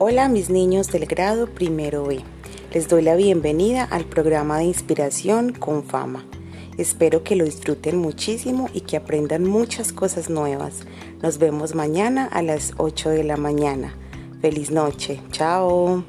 Hola mis niños del grado primero B. Les doy la bienvenida al programa de inspiración con fama. Espero que lo disfruten muchísimo y que aprendan muchas cosas nuevas. Nos vemos mañana a las 8 de la mañana. Feliz noche. Chao.